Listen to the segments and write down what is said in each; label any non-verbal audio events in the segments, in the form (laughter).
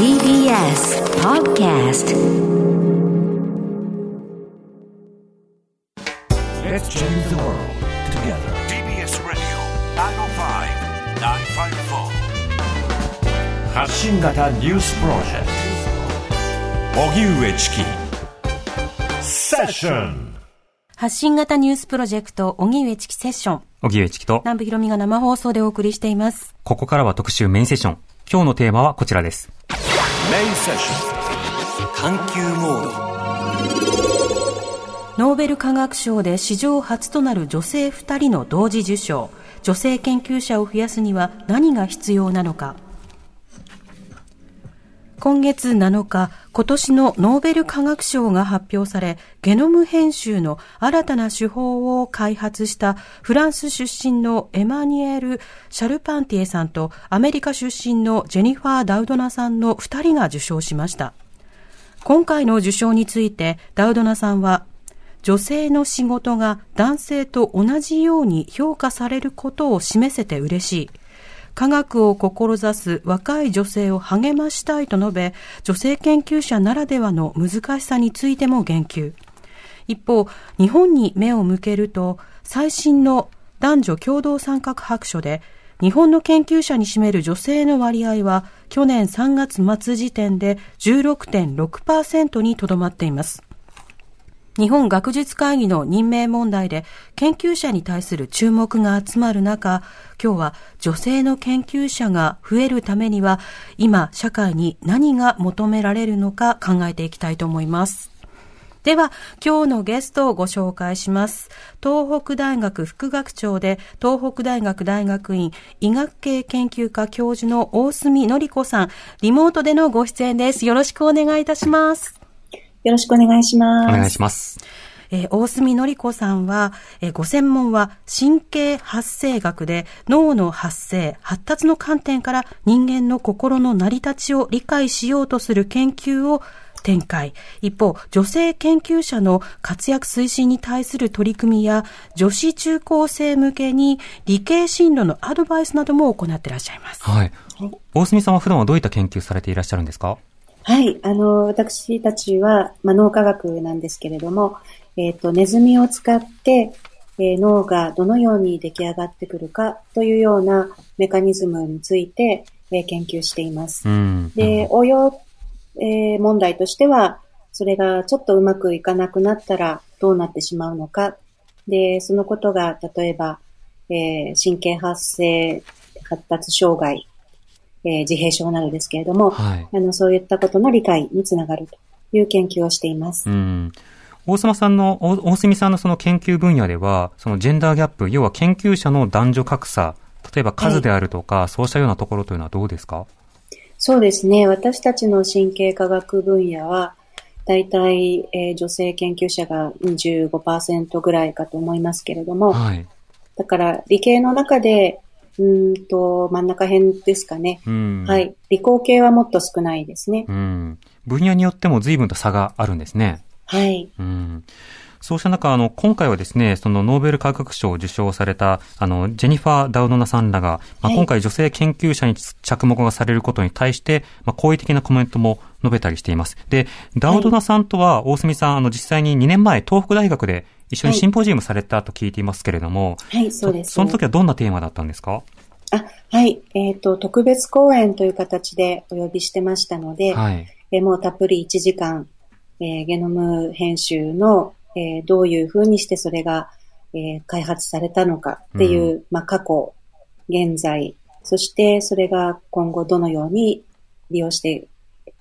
TBS Podcast Let's change the world together. TBS Radio 905-954発信型ニュースプロジェクト荻上チキセッション発信型ニュースプロジェクト、荻上チキセッション。荻上チキと、南部ひろみが生放送でお送りしています。ここからは特集メインセッション。今日のテーマはこちらです。メインセッシ探求モードノーベル化学賞で史上初となる女性2人の同時受賞。女性研究者を増やすには何が必要なのか。今月7日、今年のノーベル化学賞が発表され、ゲノム編集の新たな手法を開発したフランス出身のエマニュエル・シャルパンティエさんとアメリカ出身のジェニファー・ダウドナさんの2人が受賞しました。今回の受賞についてダウドナさんは女性の仕事が男性と同じように評価されることを示せて嬉しい。科学を志す若い女性を励ましたいと述べ、女性研究者ならではの難しさについても言及。一方、日本に目を向けると、最新の男女共同参画白書で、日本の研究者に占める女性の割合は、去年3月末時点で16.6%にとどまっています。日本学術会議の任命問題で研究者に対する注目が集まる中、今日は女性の研究者が増えるためには、今社会に何が求められるのか考えていきたいと思います。では、今日のゲストをご紹介します。東北大学副学長で、東北大学大学院医学系研究科教授の大隅のり子さん、リモートでのご出演です。よろしくお願いいたします。よろしくお願いします。お願いします。えー大隅のり子さんは、えーご専門は神経発生学で脳の発生、発達の観点から人間の心の成り立ちを理解しようとする研究を展開。一方、女性研究者の活躍推進に対する取り組みや、女子中高生向けに理系進路のアドバイスなども行っていらっしゃいます。はい。大隅さんは普段はどういった研究されていらっしゃるんですか？はい。あの、私たちは、まあ、脳科学なんですけれども、えっ、と、ネズミを使って、えー脳がどのように出来上がってくるかというようなメカニズムについて、えー研究しています。うん。で、応用、えー問題としては、それがちょっとうまくいかなくなったらどうなってしまうのか。で、そのことが、例えば、えー神経発生発達障害、えー自閉症などですけれども、はい。あの、そういったことの理解につながるという研究をしています。うん。大島さんの、大大隅さんのその研究分野では、そのジェンダーギャップ、要は研究者の男女格差、例えば数であるとか、そうしたようなところというのはどうですか？そうですね。私たちの神経科学分野は、大体、えー女性研究者が25%ぐらいかと思いますけれども、はい。だから理系の中で、うーんと、真ん中辺ですかね。うん。はい。理工系はもっと少ないですね。うん。分野によっても随分と差があるんですね。はい。うんそうした中、あの、今回はですね、そのノーベル化学賞を受賞された、あの、ジェニファー・ダウドナさんらが、まあ、はい今回女性研究者に着目がされることに対して、まあ、好意的なコメントも述べたりしています。で、ダウドナさんとは、大隅さん、あの、実際に2年前、東北大学で一緒にシンポジウムされたと聞いていますけれども、はい、そうです。その時はどんなテーマだったんですか？あ、はい。えっ、と、特別講演という形でお呼びしてましたので、はい。えーもうたっぷり1時間、えーゲノム編集の、えーどういうふうにしてそれが、えー開発されたのかっていう、まあ、過去、現在、そしてそれが今後どのように利用して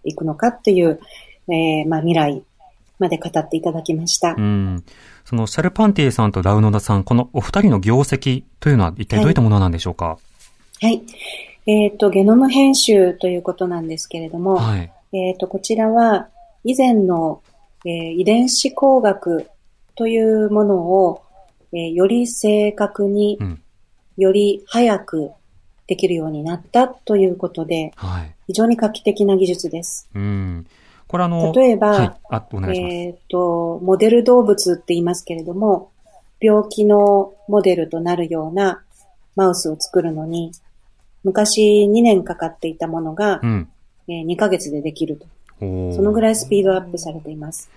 いくのかっていう、えーまあ、未来まで語っていただきました。うん。その、シャルパンティエさんとダウノダさん、このお二人の業績というのは一体どういったものなんでしょうか？はい。えっ、と、ゲノム編集ということなんですけれども、はい。えっ、と、こちらは以前の、えー遺伝子工学というものを、えーより正確に、うん。より早くできるようになったということで、はい。非常に画期的な技術です。うん。これあの、例えばはい。あ、お願いします。えっ、と、モデル動物って言いますけれども、病気のモデルとなるようなマウスを作るのに、昔2年かかっていたものがう、ん。えー2ヶ月でできると。そのぐらいスピードアップされています。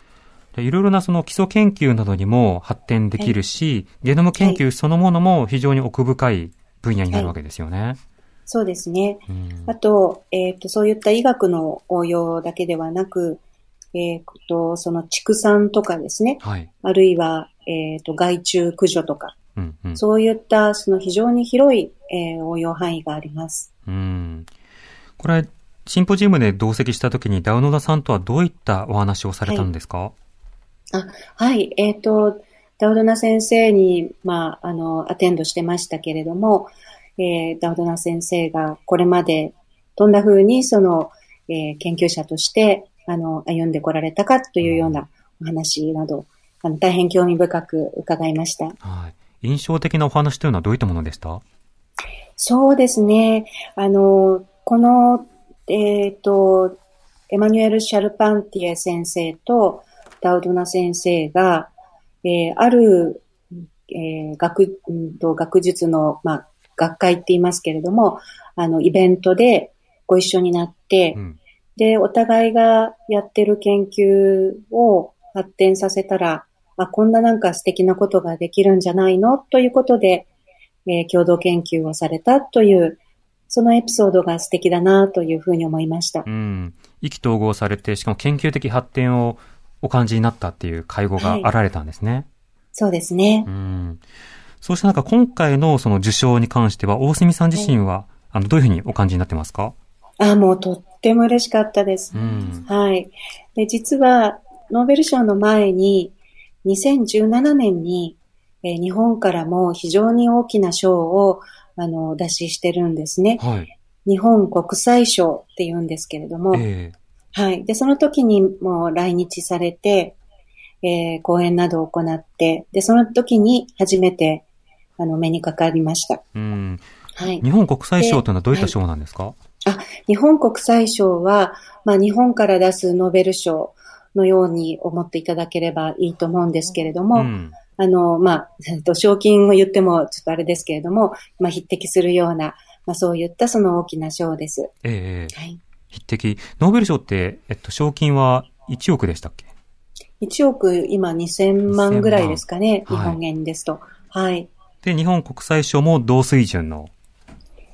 でいろいろなその基礎研究などにも発展できるし、ゲノム研究そのものも非常に奥深い分野になるわけですよね。そうですね。うんあと、えっ、と、そういった医学の応用だけではなく、えっ、と、その畜産とかですね。はい。あるいは、えっ、と、害虫駆除とか、うんうん。そういったその非常に広い、えー応用範囲があります。うん。これ、シンポジウムで同席した時にダウノダさんとはどういったお話をされたんですか、あ、はい。えっ、と、ダウドナ先生に、まあ、あの、アテンドしてましたけれども、えーダウドナ先生がこれまでどんな風にその、えー研究者として、あの、歩んでこられたかというようなお話など、あの、大変興味深く伺いました。はい。印象的なお話というのはどういったものでした？そうですね。あの、この、えっ、と、エマニュエル・シャルパンティエ先生とダウドナ先生が、えーある、えー学、うんと学術の、まあ、学会って言いますけれども、あの、イベントでご一緒になって、うん。で、お互いがやってる研究を発展させたら、あ、こんななんか素敵なことができるんじゃないの？ということで、えー共同研究をされたという、そのエピソードが素敵だなというふうに思いましたう。ん。意気投合されて、しかも研究的発展をお感じになったっていう会合があられたんですね。そうですねう。ん。そうした中、今回のその受賞に関しては、大隅さん自身は、あの、どういうふうにお感じになってますか？あ、もうとっても嬉しかったです。うん。はい。で、実は、ノーベル賞の前に、2017年に、えー日本からも非常に大きな賞を、あの、出ししてるんですね。はい。日本国際賞って言うんですけれども、えはい。で、その時にもう来日されて、えー講演などを行って、で、その時に初めて、あの、目にかかりました。えうん。はい日。本国際賞というのはどういった賞なんですか、あ、日本国際賞は、まあ、日本から出すノーベル賞のように思っていただければいいと思うんですけれども、ん。あの、まあ、えっと賞金を言ってもちょっとあれですけれども、まあ、匹敵するような、まあ、そういったその大きな賞です。ええはい。匹敵。ノーベル賞って、えっと、賞金は1億でしたっけ？1億今2000万ぐらいですかね、2000万日本円ですと。はい。で、日本国際賞も同水準の。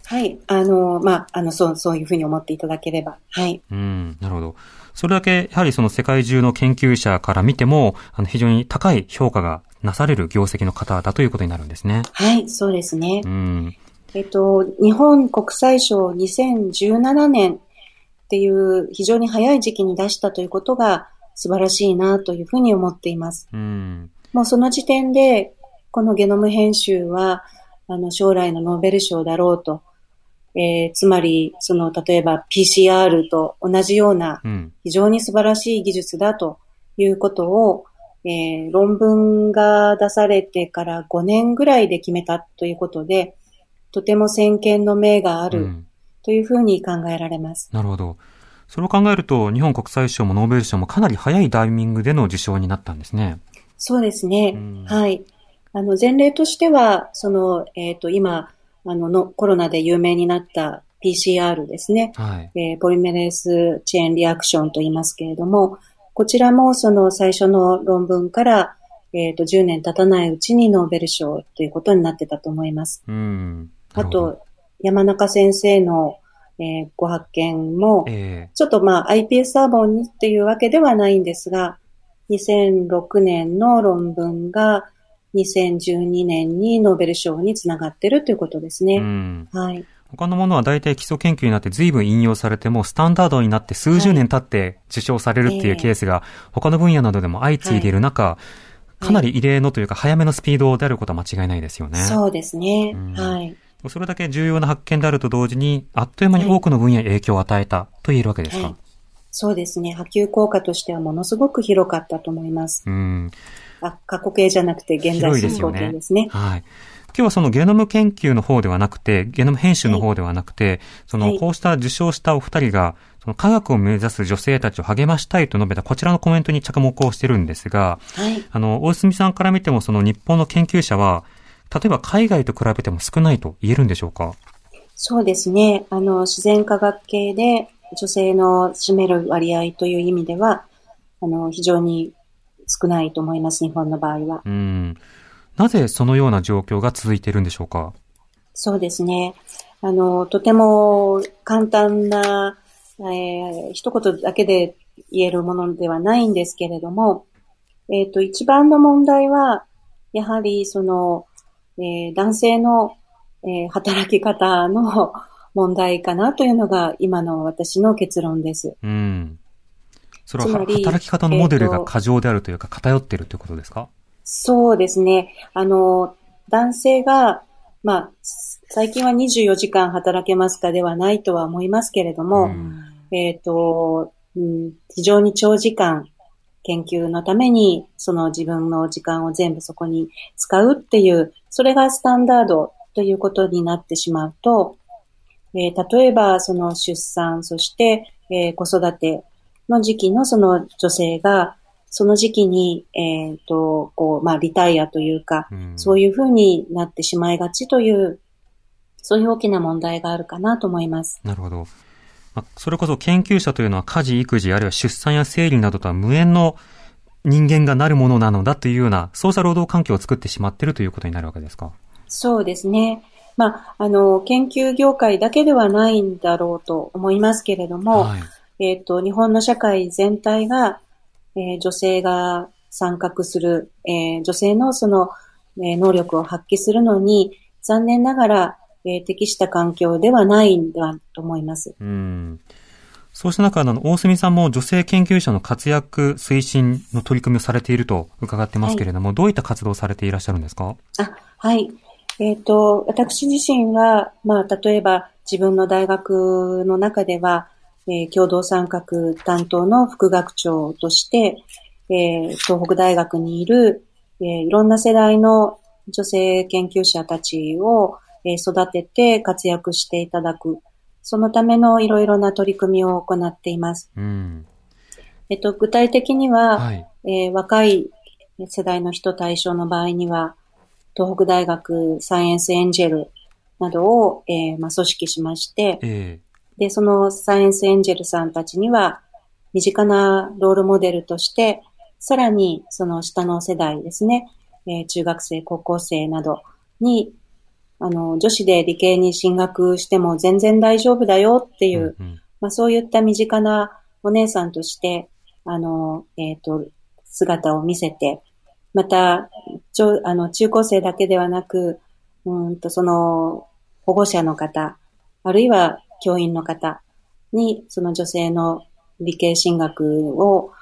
はい。あの、まあ、あの、そう、そういうふうに思っていただければ。はい。うん、なるほど。それだけ、やはりその世界中の研究者から見ても、あの、非常に高い評価がなされる業績の方だということになるんですね。はい、そうですね。うん。えっと、日本国際賞2017年っていう非常に早い時期に出したということが素晴らしいなというふうに思っています。うん。もうその時点で、このゲノム編集は、あの、将来のノーベル賞だろうと。えーつまり、その、例えば PCR と同じようなうん。非常に素晴らしい技術だということを、えー論文が出されてから5年ぐらいで決めたということで、とても先見の明があるうんというふうに考えられます。なるほど。それを考えると、日本国際賞もノーベル賞もかなり早いタイミングでの受賞になったんですね。そうですね。うんはい。あの、前例としては、その、えっ、と、今、あのの、コロナで有名になった PCR ですね。はい。えーポリメレースチェーンリアクションと言いますけれども、こちらもその最初の論文から、えっ、と、10年経たないうちにノーベル賞ということになってたと思います。うん。あと、山中先生の、えーご発見も、えちょっとまあ iPS サーボンにっていうわけではないんですが、2006年の論文が2012年にノーベル賞につながってるということですえね。うん。はい。他のものは大体基礎研究になって随分引用されても、スタンダードになって数十年経って受賞されるっていうええケースが、他の分野などでも相次いでいる中、かなり異例のというか早めのスピードであることは間違いないですよね。そうですね。うんはい。それだけ重要な発見であると同時に、あっという間に多くの分野に影響を与えたと言えるわけですか？はいそうですね。波及効果としてはものすごく広かったと思います。うん。あ、過去形じゃなくて現在進行形ですね。はい。今日はそのゲノム研究の方ではなくて、ゲノム編集の方ではなくて、その、はいこうした受賞したお二人が、その科学を目指す女性たちを励ましたいと述べたこちらのコメントに着目をしてるんですが、はい。あの、大隅さんから見てもその日本の研究者は、例えば海外と比べても少ないと言えるんでしょうか？そうですね。あの、自然科学系で、女性の占める割合という意味では、あの、非常に少ないと思います、日本の場合は。うん。なぜそのような状況が続いているんでしょうか？そうですね。あの、とても簡単な、えー一言だけで言えるものではないんですけれども、えっ、と、一番の問題は、やはり、その、えー男性の、えー働き方の問題かなというのが今の私の結論です。うん。それは働き方のモデルが過剰であるというか偏っているということですか？そうですね。あの、男性が、まあ、最近は24時間働けますかではないとは思いますけれども、うんえっ、と、うん、非常に長時間研究のために、その自分の時間を全部そこに使うっていう、それがスタンダードということになってしまうと、えー例えばその出産、そして、えー子育ての時期のその女性が、その時期に、えっ、と、こう、まあ、リタイアというか、うんそういうふうになってしまいがちという、そういう大きな問題があるかなと思います。なるほど。まあそれこそ研究者というのは家事、育児、あるいは出産や生理などとは無縁の人間がなるものなのだというような、そうした労働環境を作ってしまっているということになるわけですか？そうですね。まあ、あの、研究業界だけではないんだろうと思いますけれども、はい。えっ、と、日本の社会全体が、えー女性が参画する、えー女性のその、えー能力を発揮するのに、残念ながら、えー適した環境ではないんだと思います。うん。そうした中、あの、大隅さんも女性研究者の活躍推進の取り組みをされていると伺ってますけれども、どういった活動をされていらっしゃるんですか？あ、はい。えっ、と、私自身は、まあ、例えば自分の大学の中では、えー共同参画担当の副学長として、えー東北大学にいる、えーいろんな世代の女性研究者たちを、えー育てて活躍していただく。そのためのいろいろな取り組みを行っています。うん。えっと、具体的には、はい。えー若い世代の人対象の場合には、東北大学サイエンスエンジェルなどを、えーまあ、組織しまして、えで、そのサイエンスエンジェルさんたちには、身近なロールモデルとして、さらにその下の世代ですね、えー中学生、高校生などに、あの、女子で理系に進学しても全然大丈夫だよってえいう、うんうん。まあそういった身近なお姉さんとして、あの、えっ、と、姿を見せて、また、ちょあの、中高生だけではなく、うーんと、その、保護者の方、あるいは教員の方に、その女性の理系進学を、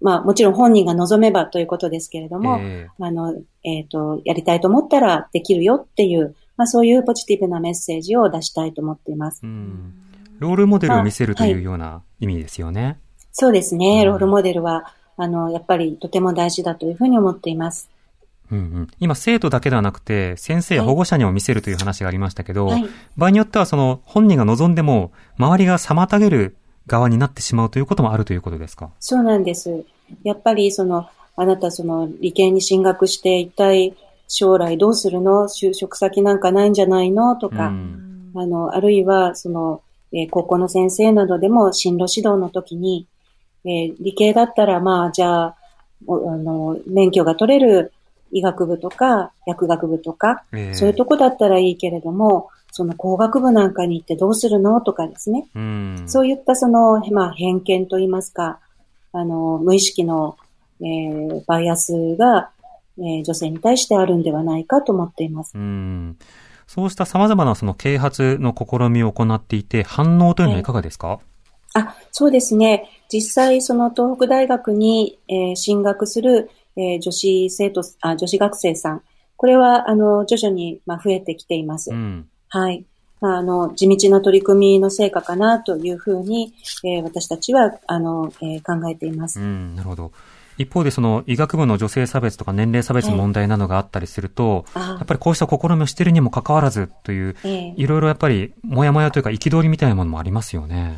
まあもちろん本人が望めばということですけれども、えあの、えっ、と、やりたいと思ったらできるよっていう、まあそういうポジティブなメッセージを出したいと思っていますえ。うん。ロールモデルを見せるとあはいいうような意味ですよね。そうですね。うんロールモデルは、あの、やっぱりとても大事だというふうに思っています。うんうん、今、生徒だけではなくて、先生や保護者にも見せるという話がありましたけど、はい。場合によっては、その、本人が望んでも、周りが妨げる側になってしまうということもあるということですか？そうなんです。やっぱりその、あなたその理系に進学して一体将来どうするの？就職先なんかないんじゃないの？とか、うん。あの、あるいはその、えー高校の先生などでも進路指導の時に、えー理系だったらまあじゃあ、おあの、免許が取れる医学部とか薬学部とか、ええそういうとこだったらいいけれども、その工学部なんかに行ってどうするのとかですね。うん。そういったその、まあ、偏見といいますか、あの、無意識の、えーバイアスが、えー女性に対してあるんではないかと思っています。うん。そうした様々なその啓発の試みを行っていて、反応というのはいかがですか、あ、そうですね。実際、その東北大学に、えー進学する、えー女子生徒、あ、女子学生さん。これは、あの、徐々に、まあ、増えてきています。うん。はい。まあ、あの、地道な取り組みの成果かなというふうに、えー私たちは、あの、えー考えています。うん、なるほど。一方でその医学部の女性差別とか年齢差別の問題などがあったりすると、あやっぱりこうした試みをしているにもかかわらずという、ええいろいろやっぱり、もやもやというか憤りみたいなものもありますよね。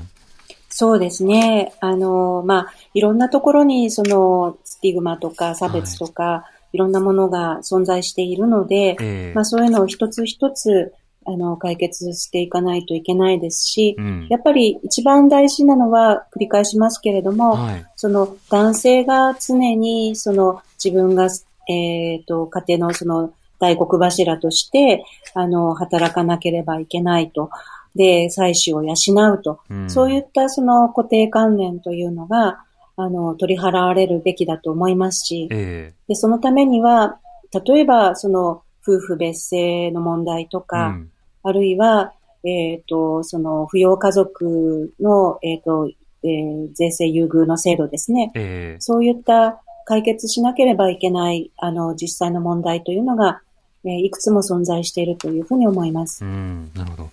そうですね。あの、まあ、いろんなところに、その、スティグマとか差別とか、い、ろんなものが存在しているので、ええまあ、そういうのを一つ一つ、あの、解決していかないといけないですし、うんやっぱり一番大事なのは、繰り返しますけれども、はい。その男性が常にその自分が、えっ、と、家庭のその大黒柱として、あの、働かなければいけないと。で、妻子を養うと。うんそういったその固定観念というのが、あの、取り払われるべきだと思いますし、えで、そのためには、例えば、その、夫婦別姓の問題とえか、うんあるいは、えっ、と、その、扶養家族の、えっ、と、えー税制優遇の制度ですね。ええそういった解決しなければいけない、あの、実際の問題というのが、えーいくつも存在しているというふうに思います。うん、なるほど。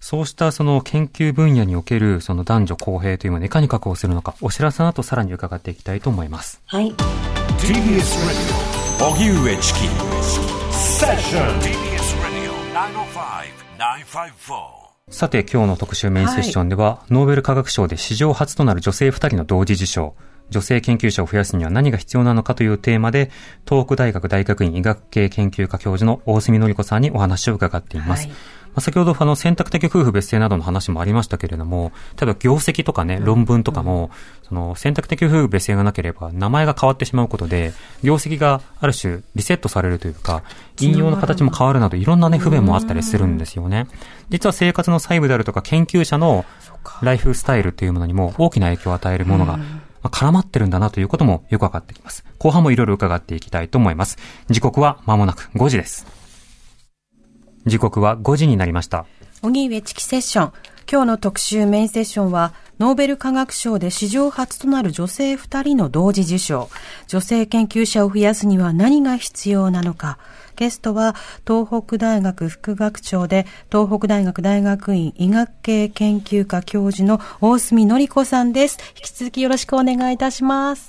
そうしたその研究分野におけるその男女公平というものをいかに確保するのか、お知らせの後さらに伺っていきたいと思います。はい。TBS Radio 荻上チキ。セッション TBS Radio 905-954さて今日の特集メインセッションでは、ノーベル化学賞で史上初となる女性2人の同時受賞、女性研究者を増やすには何が必要なのかというテーマで、東北大学大学院医学系研究科教授の大隅典子さんにお話を伺っています。はい。まあ先ほどあの選択的夫婦別姓などの話もありましたけれども、例えば業績とかね、論文とかも、その選択的夫婦別姓がなければ名前が変わってしまうことで、業績がある種リセットされるというか、引用の形も変わるなどいろんなね、不便もあったりするんですよね。実は生活の細部であるとか研究者のライフスタイルというものにも大きな影響を与えるものが、まあ絡まってるんだなということもよくわかってきます。後半もいろいろ伺っていきたいと思います。時刻は間もなく5時です。時刻は5時になりました。荻上チキセッション。今日の特集メインセッションは、ノーベル化学賞で史上初となる女性2人の同時受賞。女性研究者を増やすには何が必要なのか。ゲストは、東北大学副学長で、東北大学大学院医学系研究科教授の大隅典子さんです。引き続きよろしくお願いいたします。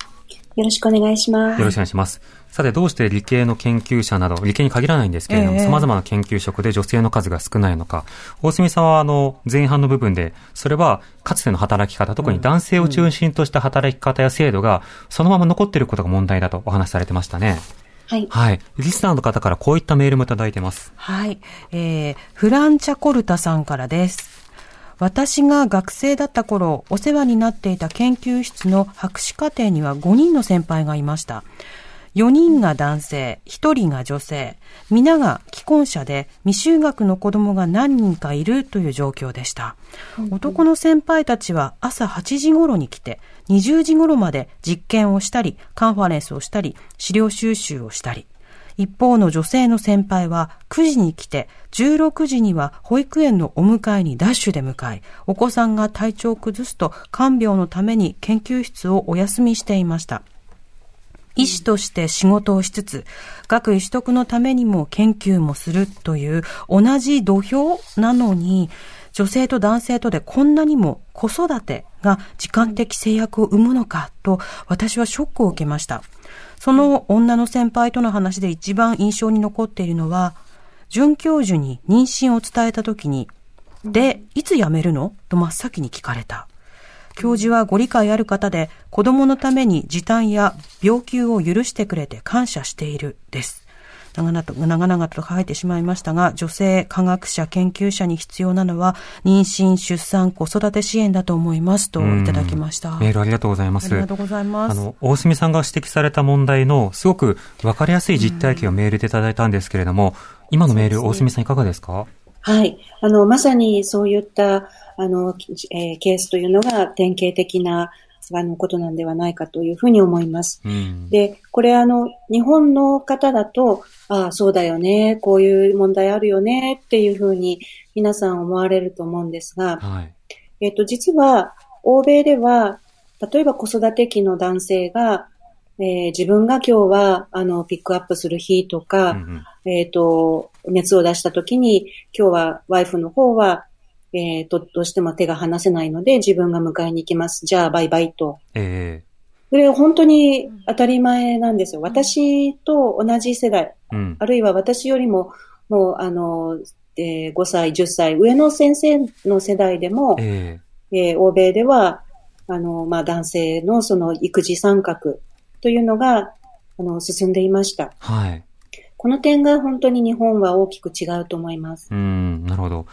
よろしくお願いします。よろしくお願いします。さて、どうして理系の研究者など、理系に限らないんですけれども、ええ様々な研究職で女性の数が少ないのか。大隅さんは、あの、前半の部分で、それは、かつての働き方、特に男性を中心とした働き方や制度が、そのまま残っていることが問題だとお話しされてましたね。はい。はい。リスナーの方からこういったメールもいただいてます。はい。えー、フランチャコルタさんからです。私が学生だった頃、お世話になっていた研究室の博士課程には5人の先輩がいました。4人が男性、1人が女性、皆が既婚者で未就学の子供が何人かいるという状況でした。男の先輩たちは朝8時頃に来て、20時頃まで実験をしたり、カンファレンスをしたり、資料収集をしたり、一方の女性の先輩は9時に来て、16時には保育園のお迎えにダッシュで向かい、お子さんが体調を崩すと看病のために研究室をお休みしていました。医師として仕事をしつつ、学位取得のためにも研究もするという同じ土俵なのに、女性と男性とでこんなにも子育てが時間的制約を生むのかと私はショックを受けました。その女の先輩との話で一番印象に残っているのは、准教授に妊娠を伝えた時に、で、いつ辞めるの？と真っ先に聞かれた。教授はご理解ある方で、子供のために時短や病休を許してくれて感謝している、です。長々と、長々と書いてしまいましたが、女性科学者、研究者に必要なのは、妊娠、出産、子育て支援だと思います、といただきました。メールありがとうございます。ありがとうございます。あの、大隅さんが指摘された問題の、すごく分かりやすい実体験をメールでいただいたんですけれども、今のメール、大隅さんいかがですか？はい。あの、まさにそういった、あの、えーケースというのが典型的な、あの、ことなんではないかというふうに思います。うん。で、これあの、日本の方だと、ああ、そうだよね、こういう問題あるよね、っていうふうに皆さん思われると思うんですが、はい。えっと、実は、欧米では、例えば子育て期の男性が、えー自分が今日は、あの、ピックアップする日とか、うんうんえっ、と、熱を出した時に、今日はワイフの方は、えっ、と、どうしても手が離せないので、自分が迎えに行きます。じゃあ、バイバイと。えそれ本当に当たり前なんですよ。私と同じ世代、えうん。あるいは私よりも、もう、あの、えー5歳、10歳、上の先生の世代でも、ええー欧米では、あの、まあ、男性のその育児参画というのが、あの、進んでいました。はい。この点が本当に日本は大きく違うと思います。うん、なるほど。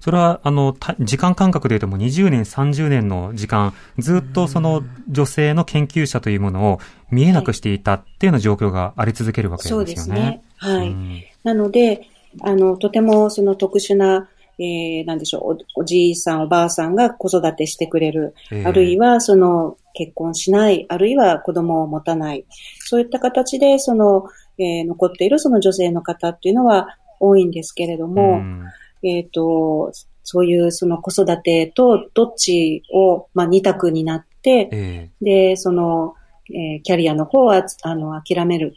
それは、あの、た時間感覚で言うともう20年、30年の時間、ずっとその女性の研究者というものを見えなくしていたっていうような状況があり続けるわけですよね。そうですね。はい。うんなので、あの、とてもその特殊な、えー、なんでしょうお、おじいさん、おばあさんが子育てしてくれる、ええあるいはその結婚しない、あるいは子供を持たない、そういった形でその、えー残っているその女性の方っていうのは多いんですけれども、ん。えっ、と、そういうその子育てとどっちを、まあ、二択になって、えで、その、えーキャリアの方は、あの、諦める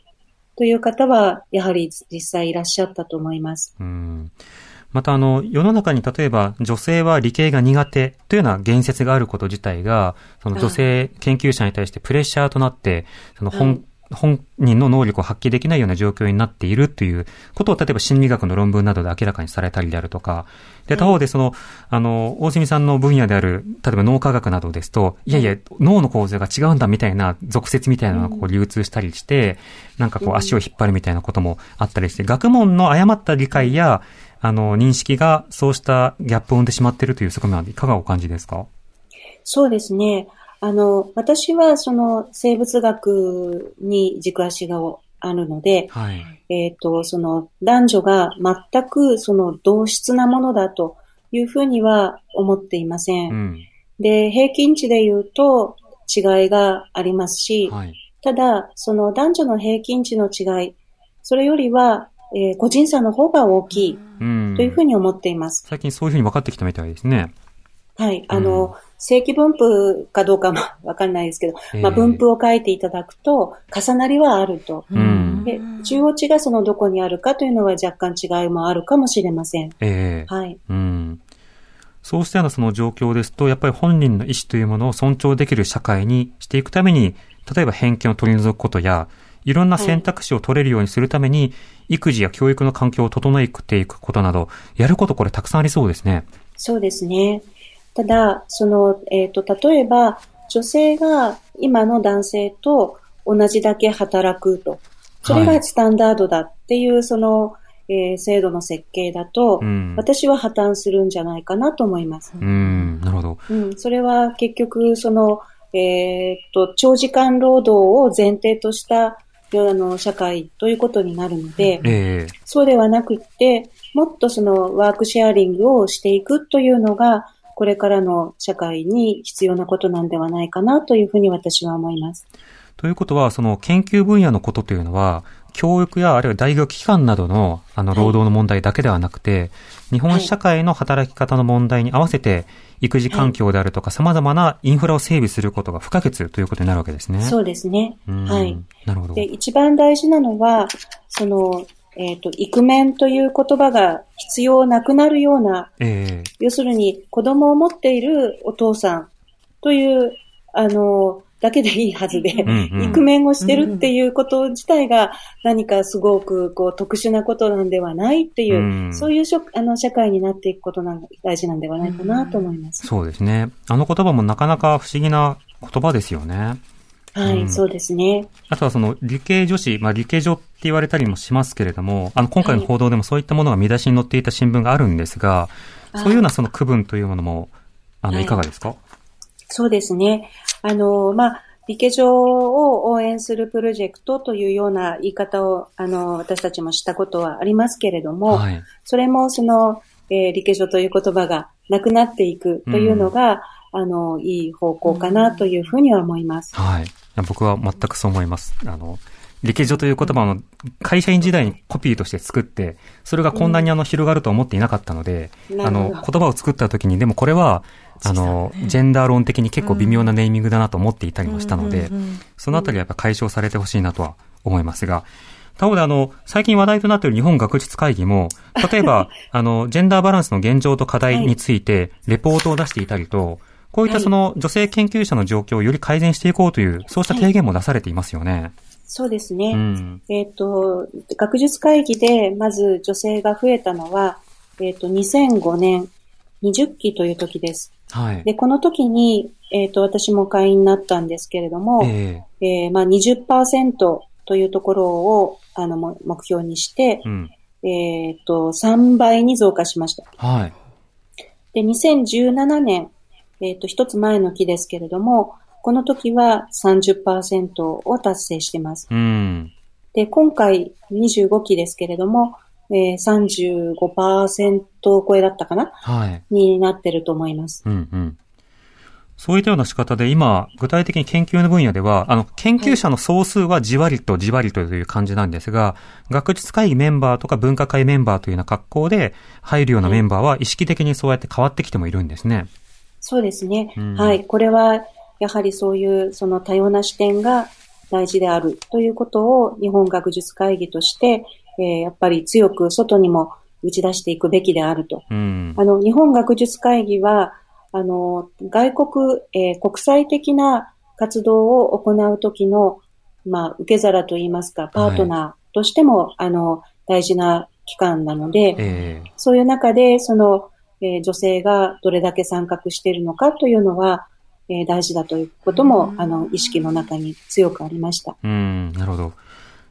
という方は、やはり実際いらっしゃったと思います。えうん。また、あの、世の中に例えば女性は理系が苦手というような言説があること自体が、その女性研究者に対してプレッシャーとなって、その本、はい本人の能力を発揮できないような状況になっているということを、例えば心理学の論文などで明らかにされたりであるとか、で、他方でその、あの、大住さんの分野である、例えば脳科学などですと、いやいや、脳の構造が違うんだみたいな俗説みたいなのがこう流通したりして、なんかこう足を引っ張るみたいなこともあったりして、学問の誤った理解や、あの、認識がそうしたギャップを生んでしまっているという側面はいかがお感じですか？そうですね。あの、私はその生物学に軸足があるので、はい。えっ、と、その男女が全くその同質なものだというふうには思っていません。うん。で、平均値で言うと違いがありますし、はい。ただ、その男女の平均値の違い、それよりは、えー個人差の方が大きいうん。というふうに思っています。最近そういうふうに分かってきたみたいですね。はい。あの、正規分布かどうかもわかんないですけど、ええまあ、分布を書いていただくと、重なりはあると。うん。で、中央値がそのどこにあるかというのは若干違いもあるかもしれません。ええはい。うん。そうしたようなその状況ですと、やっぱり本人の意思というものを尊重できる社会にしていくために、例えば偏見を取り除くことや、いろんな選択肢を取れるようにするために、育児や教育の環境を整えていくことなど、やることこれたくさんありそうですね。そうですね。ただ、その、えっ、と、例えば、女性が今の男性と同じだけ働くと。それがはいスタンダードだっていう、その、えー制度の設計だと、うん。私は破綻するんじゃないかなと思います。うん、なるほど。うん、それは結局、その、えーっと、長時間労働を前提とした、あの、社会ということになるので、ええそうではなくって、もっとそのワークシェアリングをしていくというのが、これからの社会に必要なことなんではないかなというふうに私は思います。ということは、その研究分野のことというのは、教育やあるいは大学機関などのあのはい労働の問題だけではなくて、日本社会の働き方の問題に合わせて、育児環境であるとか様々なインフラを整備することが不可欠ということになるわけですね。そうですね。うんはい。なるほど。で、一番大事なのは、その、えーっと、イクメンという言葉が必要なくなるようなええ要するに子供を持っているお父さんという、あの、だけでいいはずで、うんうんイクメンをしてるっていうこと自体が何かすごくこう特殊なことなんではないっていう、うんそういうしょあの社会になっていくことが大事なんではないかなと思います。そうですね。あの言葉もなかなか不思議な言葉ですよね。はい、うんそうですね。あとはその理系女子、まあ理系女って言われたりもしますけれども、あの今回の報道でもそういったものが見出しに載っていた新聞があるんですが、そういうようなその区分というものも、あの、はいいかがですか？そうですね。あの、まあ、理系上を応援するプロジェクトというような言い方を、あの、私たちもしたことはありますけれども、はい。それもその、えー、理系所という言葉がなくなっていくというのが、あの、いい方向かなというふうには思います。はい。僕は全くそう思います。あの、理系女という言葉の会社員時代にコピーとして作って、それがこんなにあの広がると思っていなかったので、うんあの、言葉を作った時に、でもこれは、あの、ジェンダー論的に結構微妙なネーミングだなと思っていたりもしたので、そのあたりはやっぱ解消されてほしいなとは思いますが、他方であの、最近話題となっている日本学術会議も、例えば、(laughs) あの、ジェンダーバランスの現状と課題について、レポートを出していたりと、こういったその女性研究者の状況をより改善していこうという、そうした提言も出されていますよね。そうですね。うん。えっ、と、学術会議でまず女性が増えたのは、えっ、と、2005年、20期という時です。はい。で、この時に、えっ、と、私も会員になったんですけれども、ええーまあ、20%というところを、あの、も目標にしてう、ん。えっ、と、3倍に増加しました。はい。で、2017年、えっ、と、一つ前の期ですけれども、この時は30%を達成してます。うん。で、今回25期ですけれども、えー、35%超えだったかな？はい。になってると思います。うんうん。そういったような仕方で今、具体的に研究の分野では、あの、研究者の総数はじわりとじわりとという感じなんですが、学術会議メンバーとか分科会メンバーというような格好で入るようなメンバーは意識的にそうやって変わってきてもいるんですね。そうですね。うんはい。これは、やはりそういう、その多様な視点が大事であるということを、日本学術会議として、えーやっぱり強く外にも打ち出していくべきであると。うん。あの、日本学術会議は、あの、外国、えー国際的な活動を行うときの、まあ、受け皿といいますか、パートナーとしても、あの、大事な機関なので、ええそういう中で、その、えー女性がどれだけ参画しているのかというのは、えー大事だということも、あの、意識の中に強くありました。うん、なるほど。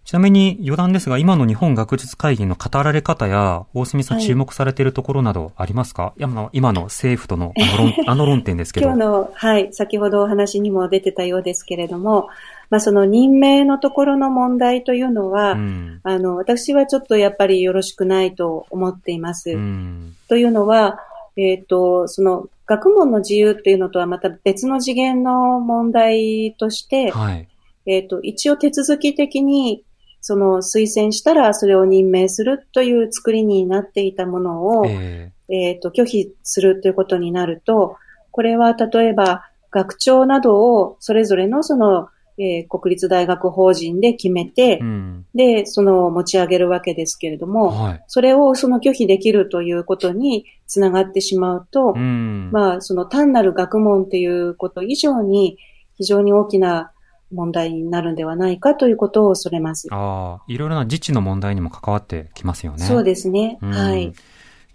ちなみに余談ですが、今の日本学術会議の語られ方や、大隅さんはい注目されているところなどありますか、いやまあ今の政府とのあの論あの論点ですけど。(laughs) 今日の、はい、先ほどお話にも出てたようですけれども、まあ、その任命のところの問題というのは、うん。あの、私はちょっとやっぱりよろしくないと思っています。うん。というのは、えっ、と、その、学問の自由っていうのとはまた別の次元の問題として、はい。えっ、と、一応手続き的に、その推薦したらそれを任命するという作りになっていたものを、ええっ、と、拒否するということになると、これは例えば学長などをそれぞれのその、えー国立大学法人で決めて、えうん。で、その持ち上げるわけですけれども、はい。それをその拒否できるということにつながってしまうと、うん。まあ、その単なる学問ということ以上に非常に大きな問題になるんではないかということを恐れます。ああ、いろいろな自治の問題にも関わってきますよね。そうですね。うんはい。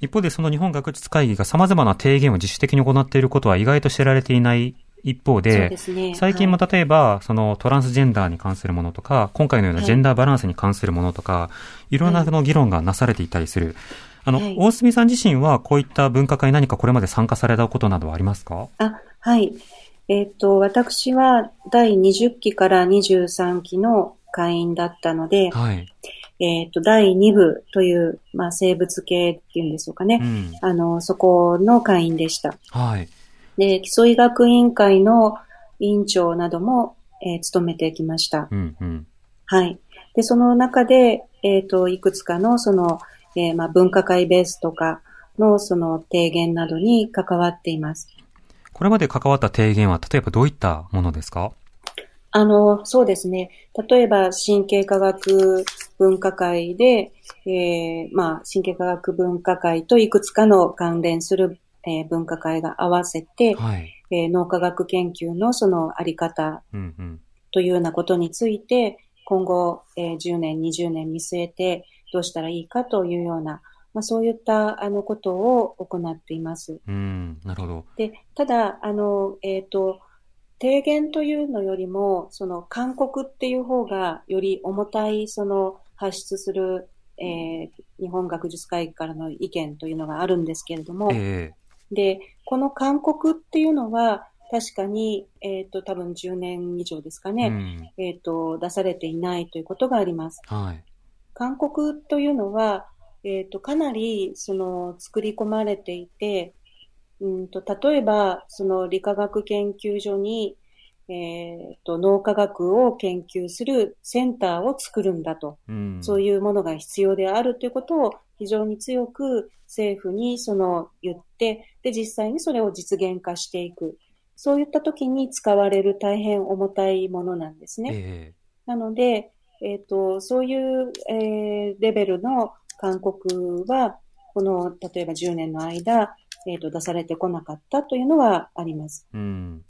一方でその日本学術会議が様々な提言を自主的に行っていることは意外と知られていない一方でね。最近もはい例えば、そのトランスジェンダーに関するものとか、今回のようなジェンダーバランスに関するものとか、いろんなの議論がなされていたりする。あの、はい大隅さん自身はこういった分科会に何かこれまで参加されたことなどはありますか？あ、はい。えっ、と、私は第20期から23期の会員だったので、はい。えっ、と、第2部という、まあ、生物系っていうんでしょうかね。うん。あの、そこの会員でした。はい。で、基礎医学委員会の委員長なども、えー務めてきました。うん、うん。はい。で、その中で、えっ、と、いくつかの、その、えーまあ、分科会ベースとかの、その、提言などに関わっています。これまで関わった提言は、例えばどういったものですか？あの、そうですね。例えば、神経科学分科会で、えーまあ、神経科学分科会といくつかの関連する、えー分科会が合わせて、はい。えー脳科学研究のそのあり方うん、うん。というようなことについて、今後、えー10年、20年見据えてどうしたらいいかというような、まあ、そういったあのことを行っています。うん、なるほど。で、ただ、あの、えっ、と、提言というのよりも、その勧告っていう方がより重たい、その発出する、えー日本学術会議からの意見というのがあるんですけれども、えで、この勧告っていうのは、確かに、えっ、と、多分10年以上ですかえね、うん。えっ、と、出されていないということがあります。はい。勧告というのは、えっ、と、かなり、その、作り込まれていて、うんと、例えば、その、理化学研究所に、えっ、と、脳科学を研究するセンターを作るんだと。うん。そういうものが必要であるということを非常に強く政府にその言って、で、実際にそれを実現化していく。そういった時に使われる大変重たいものなんですね。えなので、えっ、と、そういう、えーレベルの勧告は、この、例えば10年の間、えっ、と、出されてこなかったというのはあります。えうん。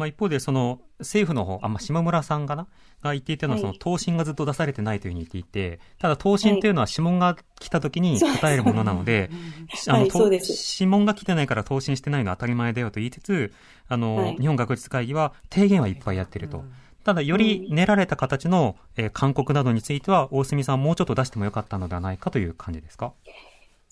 まあ一方で、その、政府の方、あ、まあ、島村さんかな？が言っていたのは、はい。その、答申がずっと出されてないというふうに言っていて、ただ、答申というのは指紋が来た時に答えるものなので、(laughs) あの、指紋が来てないから答申してないのは当たり前だよと言いつつ、あの、はい。日本学術会議は提言はいっぱいやってると。ただ、より練られた形の、えー勧告などについては、大隅さんもうちょっと出してもよかったのではないかという感じですか？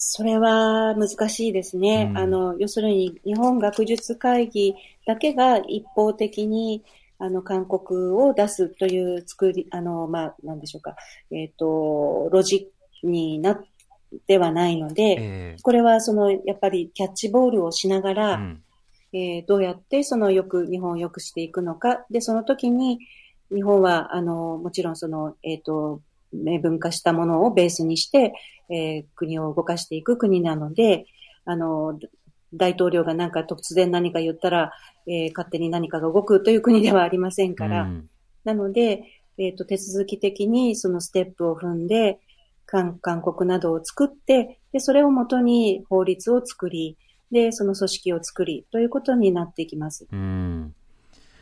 それは難しいですね。うん。あの、要するに日本学術会議だけが一方的にあの、勧告を出すという作り、あの、まあ、なんでしょうか。えっ、と、ロジになってはないので、えこれはその、やっぱりキャッチボールをしながえら、うんえーどうやってそのよく、日本を良くしていくのか。で、その時に、日本は、あの、もちろんその、えっ、と、明文化したものをベースにして、えー国を動かしていく国なので、あの、大統領がなんか突然何か言ったら、えー勝手に何かが動くという国ではありませんから、うん。なので、えっ、と、手続き的にそのステップを踏んで、勧勧告などを作って、で、それをもとに法律を作り、で、その組織を作り、ということになっていきます。うん。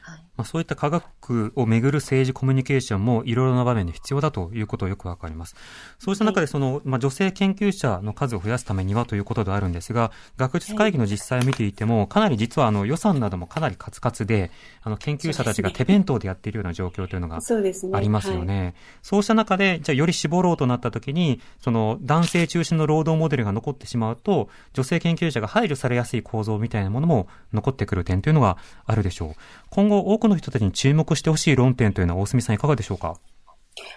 はいまあ、そういった科学をめぐる政治コミュニケーションもいろいろな場面で必要だということをよくわかります。そうした中でその、まあ、女性研究者の数を増やすためにはということではあるんですが、学術会議の実際を見ていても、かなり実はあの予算などもかなりカツカツで、あの研究者たちが手弁当でやっているような状況というのが。ありますよはい。ね。そうした中で、じゃあより絞ろうとなった時に、その男性中心の労働モデルが残ってしまうと、女性研究者が排除されやすい構造みたいなものも残ってくる点というのがあるでしょう。今後多くの人たちに注目してほしい論点というのは大隅さんいかがでしょうか？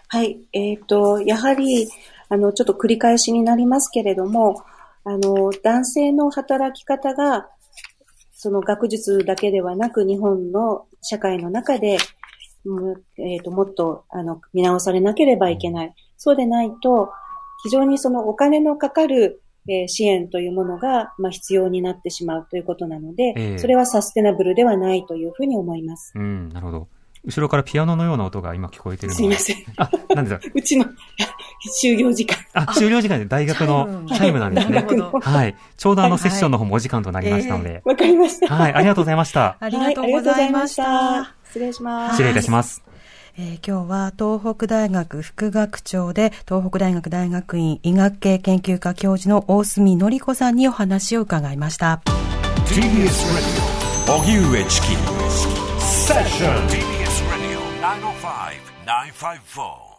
はい。えっ、と、やはり、あの、ちょっと繰り返しになりますけれども、あの、男性の働き方が、その学術だけではなく、日本の社会の中で、えっ、と、もっと、あの、見直されなければいけない。そうでないと、非常にそのお金のかかる、えー支援というものが、まあ、必要になってしまうということなので、ええそれはサステナブルではないというふうに思います。うん、なるほど。後ろからピアノのような音が今聞こえてるのすいません。あ、なんでだ？(laughs) うちの (laughs) 就業時間。あ、終了時間で大学のチャイムなんですね。はい。ちょうどあのセッションの方もお時間となりましたので。わかりました。はい、ありがとうございました。ありがとうございました。はいありがとうございました失礼します。失礼いたします。えー今日は東北大学副学長で東北大学大学院医学系研究科教授の大隅典子さんにお話を伺いました。TBS Radio 荻上チキセッション TBS Radio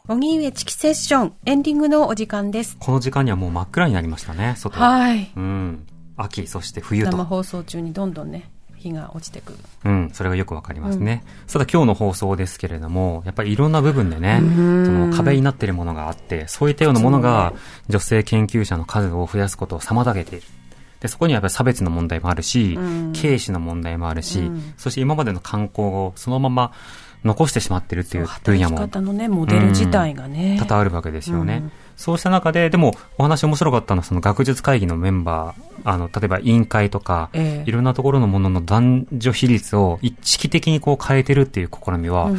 905-954荻上チキセッションエンディングのお時間です。この時間にはもう真っ暗になりましたね、外は。はい。うん。秋、そして冬と。生放送中にどんどんね、日が落ちてくる。うん、それがよくわかりますね。ただ今日の放送ですけれども、やっぱりいろんな部分でね、その壁になっているものがあって、そういったようなものが女性研究者の数を増やすことを妨げている。で、そこにはやっぱり差別の問題もあるし、軽視の問題もあるし、そして今までの観光をそのまま残してしまっているっていう分働き野も方のね、モデル自体がね。多々あるわけですよね。そうした中で、でもお話面白かったのはその学術会議のメンバー、あの、例えば委員会とか、ええ。いろんなところのものの男女比率を一式的にこう変えてるっていう試みは、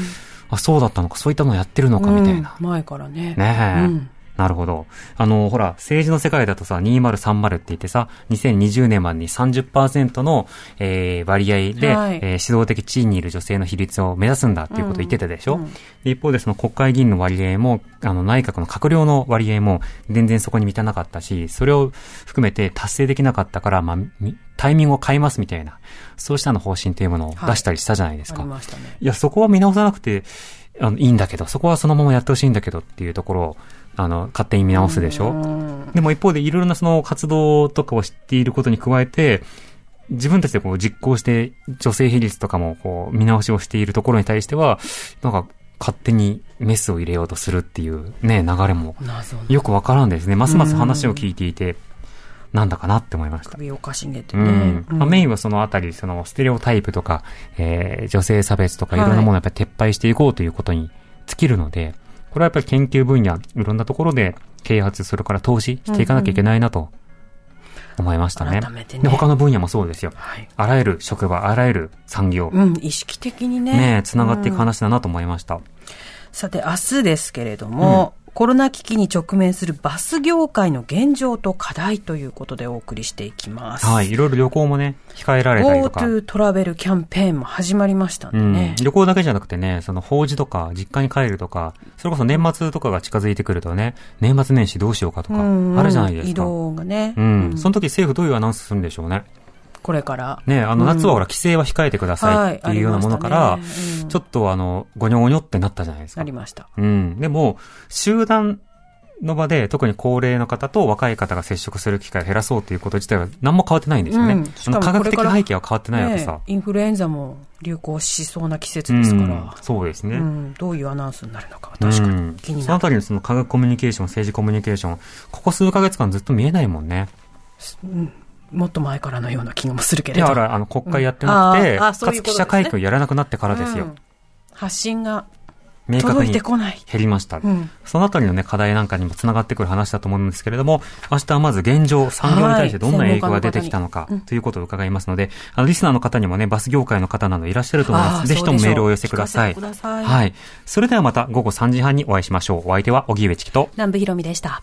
あ、そうだったのか、そういったのをやってるのかみたいな。うん。前からね。ねえ、うんなるほど。あの、ほら、政治の世界だとさ、2030って言ってさ、2020年までに30%の、えー割合で、はいえー指導的地位にいる女性の比率を目指すんだっていうことを言ってたでしょ、うんうんで一方でその国会議員の割合も、あの、内閣の閣僚の割合も全然そこに満たなかったし、それを含めて達成できなかったから、まあ、みタイミングを変えますみたいな、そうしたの方針っていうものを出したりしたじゃないですあか。りましたね。いや、そこは見直さなくて、あの、いいんだけど、そこはそのままやってほしいんだけどっていうところを、あの、勝手に見直すでしょ？うんでも一方でいろいろなその活動とかを知っていることに加えて、自分たちでこう実行して女性比率とかもこう見直しをしているところに対しては、なんか勝手にメスを入れようとするっていうね、流れもよくわからんですね。ますます話を聞いていて、なんだかなって思いました。首をかしげてうね。ん。まあ、メインはそのあたり、そのステレオタイプとか、えー、女性差別とかいろんなものをやっぱり撤廃していこうということに尽きるので、これはやっぱり研究分野、いろんなところで啓発、それから投資していかなきゃいけないなと思いましたね。改めてねで、他の分野もそうですよ。はい。あらゆる職場、あらゆる産業、うん、意識的にね。ね、つながっていく話だなと思いました。さて、明日ですけれども、コロナ危機に直面するバス業界の現状と課題ということでお送りしていきます。はい。いろいろ旅行もね、控えられたりとか。GoTo トラベルキャンペーンも始まりましたんでね。うん、旅行だけじゃなくてね、その法事とか、実家に帰るとか、それこそ年末とかが近づいてくるとね、年末年始どうしようかとか、うんあるじゃないですか。移動がね。うん。その時政府どういうアナウンスするんでしょうね。これから。ね、あの、夏はほら、規制は控えてくださいっていうようなものから、ちょっとあの、ごにょごにょってなったじゃないですかなり。ました。うん。でも、集団の場で、特に高齢の方と若い方が接触する機会を減らそうということ自体は何も変わってないんですよね。うんしかあの科学的背景は変わってないわけさ。ねインフルエンザも流行しそうな季節ですから。うんそうですね。うん、どういうアナウンスになるのか、確かうんに気になる。そのあたりのその科学コミュニケーション、政治コミュニケーション、ここ数ヶ月間ずっと見えないもんね。もっと前からのような気もするけいや、れど。ほら、あの、国会やってなくて、うんかつ記者会見をやらなくなってからですよ。うん発信が明確に。減りました。うんそのあたりのね、課題なんかにもつながってくる話だと思うんですけれども、明日はまず現状、産業に対してどんな影響が出てきたのかということを伺いますので、あの、リスナーの方にもね、バス業界の方などいらっしゃると思います。ぜひともメールをお寄せください。はい。それではまた午後3時半にお会いしましょう。お相手は、荻上チキと、南部ひろみでした。